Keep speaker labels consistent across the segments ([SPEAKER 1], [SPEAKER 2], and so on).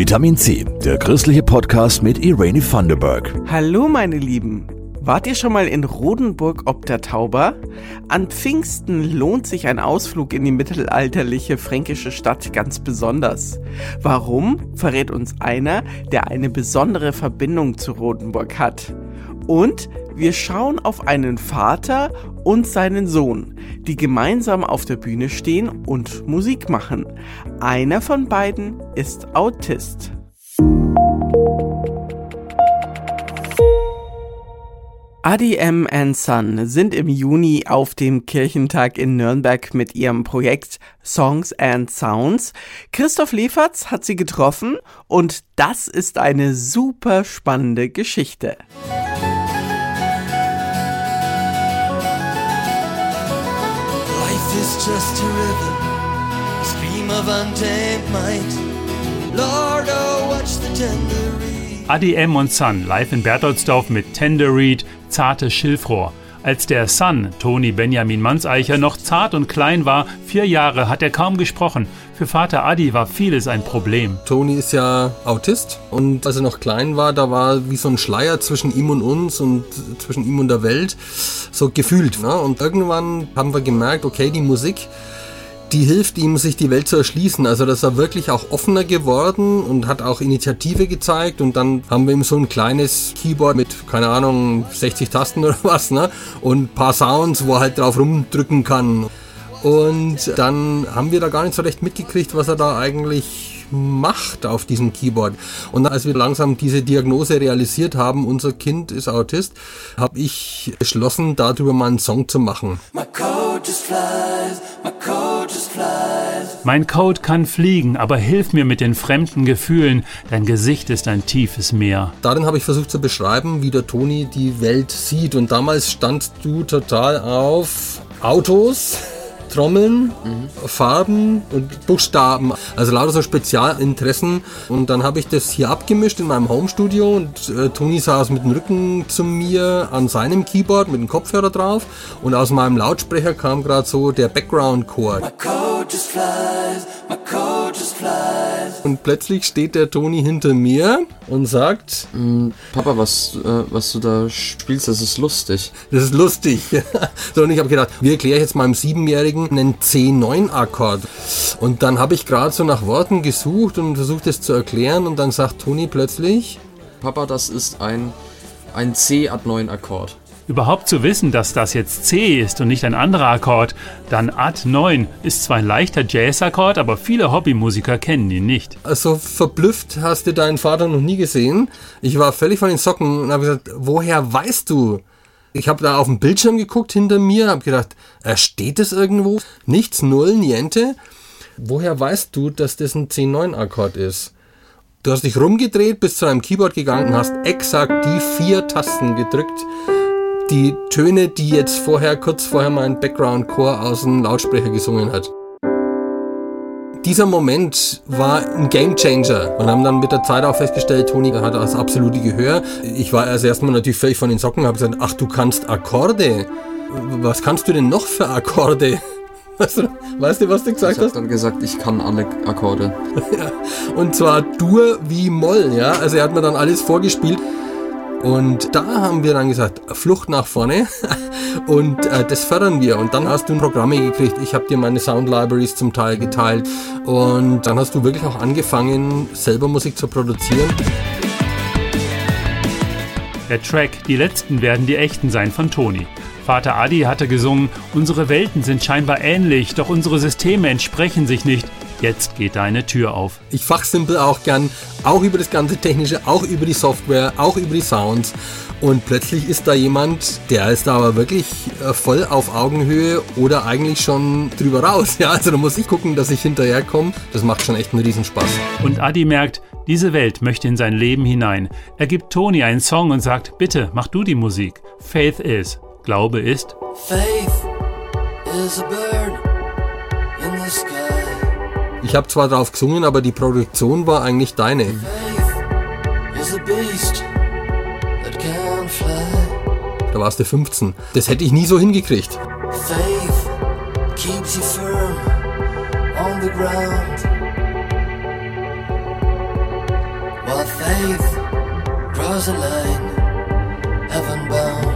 [SPEAKER 1] Vitamin C, der christliche Podcast mit Irene Thunderberg.
[SPEAKER 2] Hallo meine Lieben. Wart ihr schon mal in Rodenburg ob der Tauber? An Pfingsten lohnt sich ein Ausflug in die mittelalterliche fränkische Stadt ganz besonders. Warum, verrät uns einer, der eine besondere Verbindung zu Rodenburg hat. Und wir schauen auf einen Vater und seinen Sohn, die gemeinsam auf der Bühne stehen und Musik machen. Einer von beiden ist Autist. Adi M. Son sind im Juni auf dem Kirchentag in Nürnberg mit ihrem Projekt Songs and Sounds. Christoph Leferz hat sie getroffen und das ist eine super spannende Geschichte. Just a river, a stream of untamed might.
[SPEAKER 3] Lord, oh, watch the tender Adi M. und Son live in Bertoldsdorf mit Tender Reed, zartes Schilfrohr. Als der Son, Toni Benjamin Manseicher, noch zart und klein war, vier Jahre, hat er kaum gesprochen. Für Vater Adi war vieles ein Problem.
[SPEAKER 4] Toni ist ja Autist und als er noch klein war, da war wie so ein Schleier zwischen ihm und uns und zwischen ihm und der Welt, so gefühlt. Ne? Und irgendwann haben wir gemerkt, okay, die Musik, die hilft ihm, sich die Welt zu erschließen. Also das ist er wirklich auch offener geworden und hat auch Initiative gezeigt. Und dann haben wir ihm so ein kleines Keyboard mit, keine Ahnung, 60 Tasten oder was, ne? Und paar Sounds, wo er halt drauf rumdrücken kann. Und dann haben wir da gar nicht so recht mitgekriegt, was er da eigentlich macht auf diesem Keyboard. Und als wir langsam diese Diagnose realisiert haben, unser Kind ist Autist, habe ich beschlossen, darüber mal einen Song zu machen. My
[SPEAKER 3] mein Code kann fliegen, aber hilf mir mit den fremden Gefühlen. Dein Gesicht ist ein tiefes Meer.
[SPEAKER 4] Darin habe ich versucht zu beschreiben, wie der Toni die Welt sieht. Und damals standst du total auf Autos. Trommeln, mhm. Farben und Buchstaben. Also lauter so Spezialinteressen. Und dann habe ich das hier abgemischt in meinem Homestudio und äh, Toni saß mit dem Rücken zu mir an seinem Keyboard mit dem Kopfhörer drauf und aus meinem Lautsprecher kam gerade so der Background-Chord. Und plötzlich steht der Toni hinter mir und sagt:
[SPEAKER 5] mm, Papa, was, äh, was du da spielst, das ist lustig.
[SPEAKER 4] Das ist lustig. so, und ich habe gedacht, wie erkläre ich jetzt meinem Siebenjährigen einen C9-Akkord? Und dann habe ich gerade so nach Worten gesucht und versucht es zu erklären und dann sagt Toni plötzlich:
[SPEAKER 5] Papa, das ist ein, ein C-Ad9-Akkord.
[SPEAKER 3] Überhaupt zu wissen, dass das jetzt C ist und nicht ein anderer Akkord, dann Ad 9 ist zwar ein leichter Jazz-Akkord, aber viele Hobbymusiker kennen ihn nicht.
[SPEAKER 4] Also verblüfft hast du deinen Vater noch nie gesehen. Ich war völlig von den Socken und habe gesagt, woher weißt du? Ich habe da auf dem Bildschirm geguckt hinter mir, habe gedacht, äh, steht das irgendwo? Nichts, null, niente. Woher weißt du, dass das ein C9-Akkord ist? Du hast dich rumgedreht, bist zu einem Keyboard gegangen und hast exakt die vier Tasten gedrückt, die Töne, die jetzt vorher, kurz vorher mein Background-Chor aus dem Lautsprecher gesungen hat. Dieser Moment war ein Gamechanger und haben dann mit der Zeit auch festgestellt, Toni hat das absolute Gehör. Ich war erst erstmal natürlich völlig von den Socken, habe gesagt, ach du kannst Akkorde. Was kannst du denn noch für Akkorde? Weißt du, weißt du was du gesagt
[SPEAKER 5] ich
[SPEAKER 4] hast?
[SPEAKER 5] Ich habe dann gesagt, ich kann alle Akkorde.
[SPEAKER 4] ja, und zwar Dur wie Moll, ja. Also er hat mir dann alles vorgespielt. Und da haben wir dann gesagt, Flucht nach vorne und äh, das fördern wir. Und dann hast du Programme gekriegt. Ich habe dir meine Sound Libraries zum Teil geteilt und dann hast du wirklich auch angefangen, selber Musik zu produzieren.
[SPEAKER 3] Der Track Die Letzten werden die Echten sein von Toni. Vater Adi hatte gesungen, unsere Welten sind scheinbar ähnlich, doch unsere Systeme entsprechen sich nicht. Jetzt geht deine Tür auf.
[SPEAKER 4] Ich fachsimpel auch gern, auch über das ganze Technische, auch über die Software, auch über die Sounds. Und plötzlich ist da jemand, der ist da aber wirklich äh, voll auf Augenhöhe oder eigentlich schon drüber raus. Ja, also da muss ich gucken, dass ich hinterherkomme. Das macht schon echt einen Riesenspaß.
[SPEAKER 3] Und Adi merkt, diese Welt möchte in sein Leben hinein. Er gibt Toni einen Song und sagt, bitte, mach du die Musik. Faith is. Glaube ist. Faith is a bird
[SPEAKER 4] in the sky. Ich habe zwar drauf gesungen, aber die Produktion war eigentlich deine. Da warst du 15. Das hätte ich nie so hingekriegt. Faith
[SPEAKER 6] while draws a line heaven bound.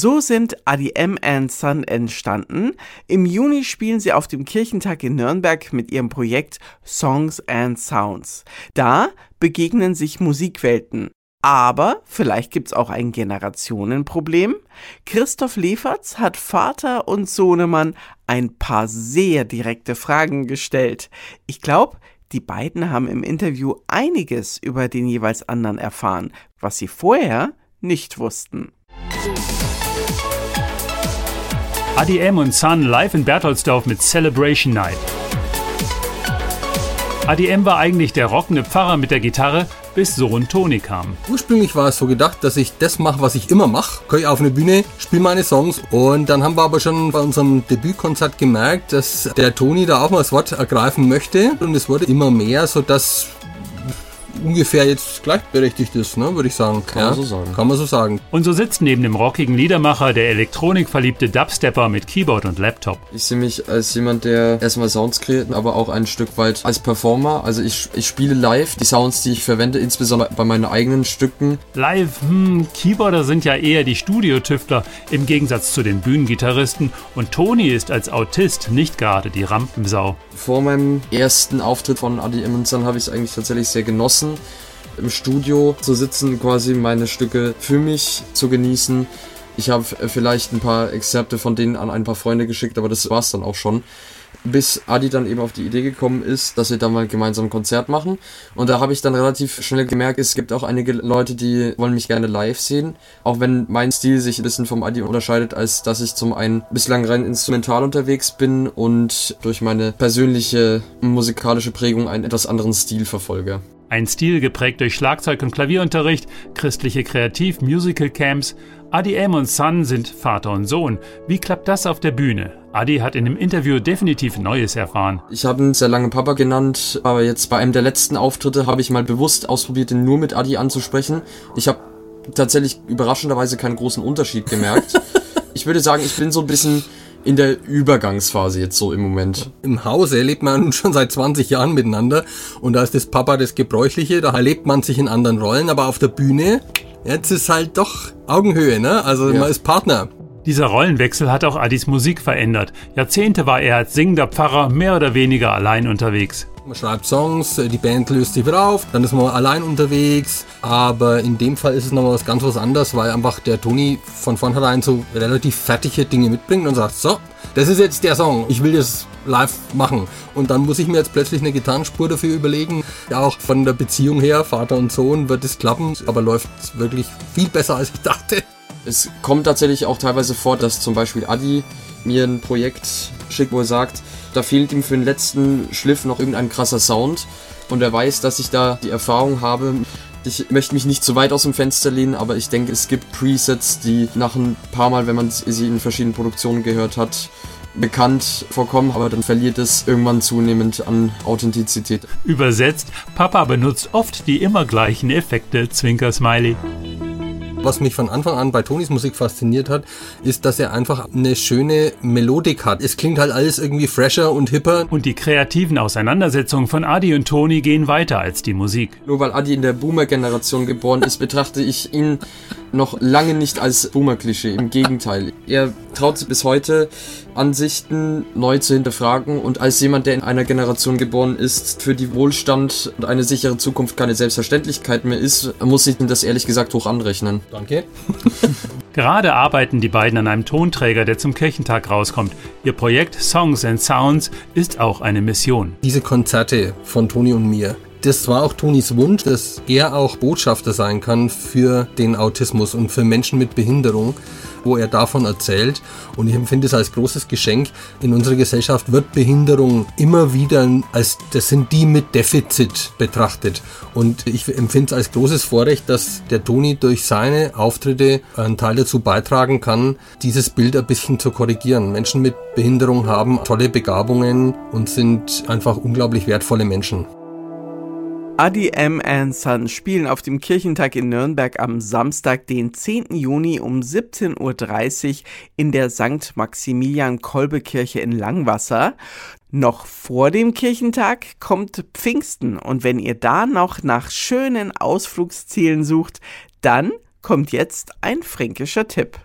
[SPEAKER 2] So sind ADM and Son entstanden. Im Juni spielen sie auf dem Kirchentag in Nürnberg mit ihrem Projekt Songs and Sounds. Da begegnen sich Musikwelten. Aber vielleicht gibt's auch ein Generationenproblem. Christoph Leferz hat Vater und Sohnemann ein paar sehr direkte Fragen gestellt. Ich glaube, die beiden haben im Interview einiges über den jeweils anderen erfahren, was sie vorher nicht wussten.
[SPEAKER 3] ADM und Sun live in Bertholdsdorf mit Celebration Night. ADM war eigentlich der rockende Pfarrer mit der Gitarre, bis Sohn Toni kam.
[SPEAKER 4] Ursprünglich war es so gedacht, dass ich das mache, was ich immer mache. Gehe auf eine Bühne, spiele meine Songs und dann haben wir aber schon bei unserem Debütkonzert gemerkt, dass der Toni da auch mal das Wort ergreifen möchte und es wurde immer mehr, sodass ungefähr jetzt gleichberechtigt ist, ne, würde ich sagen.
[SPEAKER 5] Kann man so sagen.
[SPEAKER 4] Kann man so sagen.
[SPEAKER 3] Und so sitzt neben dem rockigen Liedermacher der elektronikverliebte Dubstepper mit Keyboard und Laptop.
[SPEAKER 5] Ich sehe mich als jemand, der erstmal Sounds kreiert, aber auch ein Stück weit als Performer. Also ich, ich spiele live die Sounds, die ich verwende, insbesondere bei meinen eigenen Stücken.
[SPEAKER 3] Live, hm, Keyboarder sind ja eher die Studiotüftler im Gegensatz zu den Bühnengitarristen und Toni ist als Autist nicht gerade die Rampensau.
[SPEAKER 5] Vor meinem ersten Auftritt von Adi Emunsan habe ich es eigentlich tatsächlich sehr genossen, im Studio zu sitzen, quasi meine Stücke für mich zu genießen. Ich habe vielleicht ein paar Exzerpte von denen an ein paar Freunde geschickt, aber das war es dann auch schon. Bis Adi dann eben auf die Idee gekommen ist, dass wir da mal gemeinsam ein Konzert machen. Und da habe ich dann relativ schnell gemerkt, es gibt auch einige Leute, die wollen mich gerne live sehen. Auch wenn mein Stil sich ein bisschen vom Adi unterscheidet, als dass ich zum einen bislang rein instrumental unterwegs bin und durch meine persönliche musikalische Prägung einen etwas anderen Stil verfolge.
[SPEAKER 3] Ein Stil geprägt durch Schlagzeug- und Klavierunterricht, christliche Kreativ-Musical-Camps. Adi M und Sun sind Vater und Sohn. Wie klappt das auf der Bühne? Adi hat in dem Interview definitiv Neues erfahren.
[SPEAKER 5] Ich habe ihn sehr lange Papa genannt, aber jetzt bei einem der letzten Auftritte habe ich mal bewusst ausprobiert, ihn nur mit Adi anzusprechen. Ich habe tatsächlich überraschenderweise keinen großen Unterschied gemerkt. ich würde sagen, ich bin so ein bisschen in der Übergangsphase jetzt so im Moment.
[SPEAKER 4] Im Hause lebt man nun schon seit 20 Jahren miteinander und da ist das Papa das Gebräuchliche, da erlebt man sich in anderen Rollen, aber auf der Bühne, jetzt ist halt doch Augenhöhe, ne? Also
[SPEAKER 5] Ja.
[SPEAKER 4] man ist Partner.
[SPEAKER 3] Dieser Rollenwechsel hat auch Adis Musik verändert. Jahrzehnte war er als singender Pfarrer mehr oder weniger allein unterwegs.
[SPEAKER 4] Man schreibt Songs, die Band löst sich wieder auf, dann ist man allein unterwegs. Aber in dem Fall ist es nochmal was ganz was anderes, weil einfach der Toni von vornherein so relativ fertige Dinge mitbringt und sagt, so, das ist jetzt der Song, ich will das live machen. Und dann muss ich mir jetzt plötzlich eine Gitarrenspur dafür überlegen. Ja, auch von der Beziehung her, Vater und Sohn, wird es klappen, aber läuft wirklich viel besser als ich dachte.
[SPEAKER 5] Es kommt tatsächlich auch teilweise vor, dass zum Beispiel Adi mir ein Projekt schickt, wo er sagt, da fehlt ihm für den letzten Schliff noch irgendein krasser Sound und er weiß, dass ich da die Erfahrung habe. Ich möchte mich nicht zu weit aus dem Fenster lehnen, aber ich denke, es gibt Presets, die nach ein paar Mal, wenn man sie in verschiedenen Produktionen gehört hat, bekannt vorkommen, aber dann verliert es irgendwann zunehmend an Authentizität.
[SPEAKER 3] Übersetzt, Papa benutzt oft die immer gleichen Effekte, Zwinker-Smiley.
[SPEAKER 4] Was mich von Anfang an bei Tonis Musik fasziniert hat, ist, dass er einfach eine schöne Melodik hat. Es klingt halt alles irgendwie fresher und hipper.
[SPEAKER 3] Und die kreativen Auseinandersetzungen von Adi und Toni gehen weiter als die Musik.
[SPEAKER 5] Nur weil Adi in der Boomer-Generation geboren ist, betrachte ich ihn noch lange nicht als Boomer-Klischee. Im Gegenteil. Er traut sich bis heute, Ansichten neu zu hinterfragen und als jemand, der in einer Generation geboren ist, für die Wohlstand und eine sichere Zukunft keine Selbstverständlichkeit mehr ist, muss ich ihm das ehrlich gesagt hoch anrechnen.
[SPEAKER 4] Danke.
[SPEAKER 3] Gerade arbeiten die beiden an einem Tonträger, der zum Kirchentag rauskommt. Ihr Projekt Songs and Sounds ist auch eine Mission.
[SPEAKER 4] Diese Konzerte von Toni und mir, das war auch Tonis Wunsch, dass er auch Botschafter sein kann für den Autismus und für Menschen mit Behinderung, wo er davon erzählt. Und ich empfinde es als großes Geschenk. In unserer Gesellschaft wird Behinderung immer wieder als, das sind die mit Defizit betrachtet. Und ich empfinde es als großes Vorrecht, dass der Toni durch seine Auftritte einen Teil dazu beitragen kann, dieses Bild ein bisschen zu korrigieren. Menschen mit Behinderung haben tolle Begabungen und sind einfach unglaublich wertvolle Menschen.
[SPEAKER 2] Adi M. and Son spielen auf dem Kirchentag in Nürnberg am Samstag, den 10. Juni um 17.30 Uhr in der St. Maximilian-Kolbe-Kirche in Langwasser. Noch vor dem Kirchentag kommt Pfingsten und wenn ihr da noch nach schönen Ausflugszielen sucht, dann kommt jetzt ein fränkischer Tipp.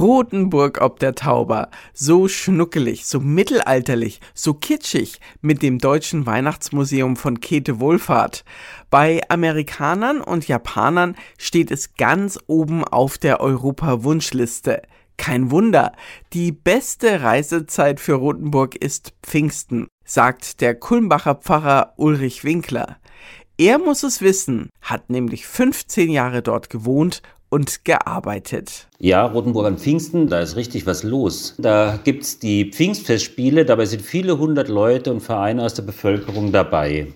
[SPEAKER 2] Rotenburg ob der Tauber, so schnuckelig, so mittelalterlich, so kitschig mit dem deutschen Weihnachtsmuseum von Käthe Wohlfahrt. Bei Amerikanern und Japanern steht es ganz oben auf der Europa-Wunschliste. Kein Wunder, die beste Reisezeit für Rothenburg ist Pfingsten, sagt der Kulmbacher Pfarrer Ulrich Winkler. Er muss es wissen, hat nämlich 15 Jahre dort gewohnt und gearbeitet.
[SPEAKER 7] Ja, Rotenburg an Pfingsten, da ist richtig was los. Da gibt es die Pfingstfestspiele, dabei sind viele hundert Leute und Vereine aus der Bevölkerung dabei.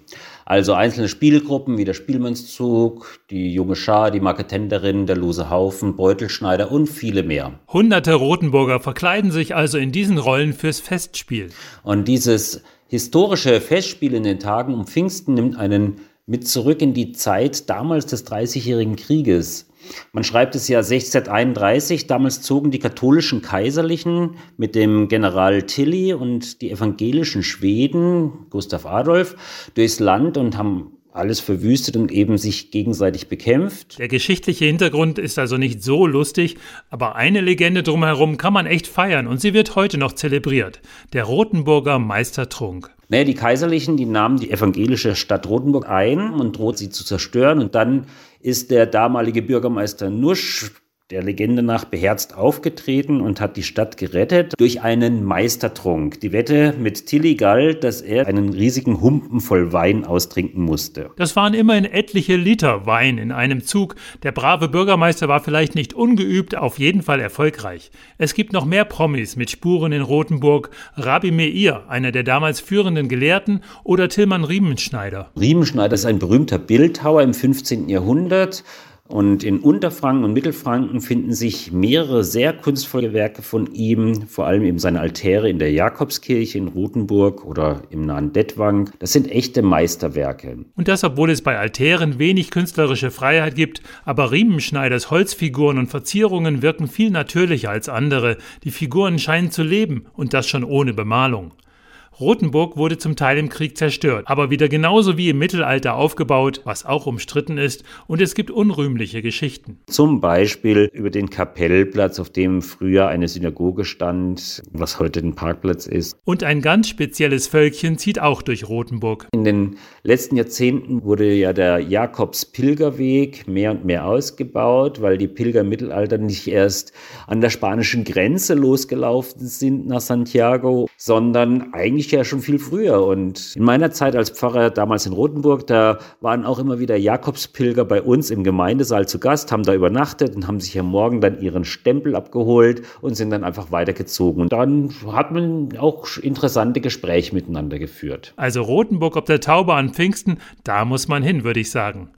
[SPEAKER 7] Also einzelne Spielgruppen wie der Spielmannszug, die junge Schar, die Marketenderin, der lose Haufen, Beutelschneider und viele mehr.
[SPEAKER 3] Hunderte Rotenburger verkleiden sich also in diesen Rollen fürs Festspiel.
[SPEAKER 7] Und dieses historische Festspiel in den Tagen um Pfingsten nimmt einen mit zurück in die Zeit damals des Dreißigjährigen Krieges. Man schreibt es ja 1631, damals zogen die katholischen Kaiserlichen mit dem General Tilly und die evangelischen Schweden, Gustav Adolf, durchs Land und haben alles verwüstet und eben sich gegenseitig bekämpft.
[SPEAKER 3] Der geschichtliche Hintergrund ist also nicht so lustig, aber eine Legende drumherum kann man echt feiern und sie wird heute noch zelebriert. Der Rotenburger Meistertrunk.
[SPEAKER 7] Naja, die Kaiserlichen, die nahmen die evangelische Stadt Rotenburg ein und droht sie zu zerstören und dann ist der damalige Bürgermeister Nusch der Legende nach beherzt aufgetreten und hat die Stadt gerettet durch einen Meistertrunk. Die Wette mit Tilly galt, dass er einen riesigen Humpen voll Wein austrinken musste.
[SPEAKER 3] Das waren immerhin etliche Liter Wein in einem Zug. Der brave Bürgermeister war vielleicht nicht ungeübt, auf jeden Fall erfolgreich. Es gibt noch mehr Promis mit Spuren in Rothenburg. Rabbi Meir, einer der damals führenden Gelehrten, oder Tillmann Riemenschneider.
[SPEAKER 7] Riemenschneider ist ein berühmter Bildhauer im 15. Jahrhundert. Und in Unterfranken und Mittelfranken finden sich mehrere sehr kunstvolle Werke von ihm, vor allem eben seine Altäre in der Jakobskirche in Rothenburg oder im nahen Dettwang. Das sind echte Meisterwerke.
[SPEAKER 3] Und das, obwohl es bei Altären wenig künstlerische Freiheit gibt, aber Riemenschneiders Holzfiguren und Verzierungen wirken viel natürlicher als andere. Die Figuren scheinen zu leben und das schon ohne Bemalung. Rothenburg wurde zum Teil im Krieg zerstört, aber wieder genauso wie im Mittelalter aufgebaut, was auch umstritten ist, und es gibt unrühmliche Geschichten.
[SPEAKER 7] Zum Beispiel über den Kapellplatz, auf dem früher eine Synagoge stand, was heute ein Parkplatz ist.
[SPEAKER 3] Und ein ganz spezielles Völkchen zieht auch durch Rothenburg.
[SPEAKER 7] In den letzten Jahrzehnten wurde ja der Jakobspilgerweg mehr und mehr ausgebaut, weil die Pilger im Mittelalter nicht erst an der spanischen Grenze losgelaufen sind nach Santiago, sondern eigentlich ich ja schon viel früher. Und in meiner Zeit als Pfarrer damals in Rothenburg, da waren auch immer wieder Jakobspilger bei uns im Gemeindesaal zu Gast, haben da übernachtet und haben sich am Morgen dann ihren Stempel abgeholt und sind dann einfach weitergezogen. Und dann hat man auch interessante Gespräche miteinander geführt.
[SPEAKER 3] Also Rothenburg ob der Taube an Pfingsten, da muss man hin, würde ich sagen.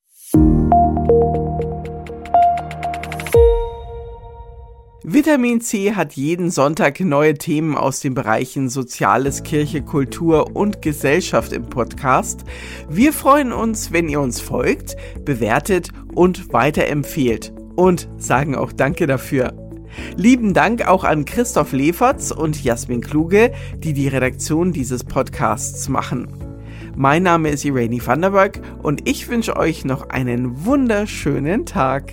[SPEAKER 2] Vitamin C hat jeden Sonntag neue Themen aus den Bereichen Soziales, Kirche, Kultur und Gesellschaft im Podcast. Wir freuen uns, wenn ihr uns folgt, bewertet und weiterempfehlt und sagen auch Danke dafür. Lieben Dank auch an Christoph Leferz und Jasmin Kluge, die die Redaktion dieses Podcasts machen. Mein Name ist Irene Vanderberg und ich wünsche euch noch einen wunderschönen Tag.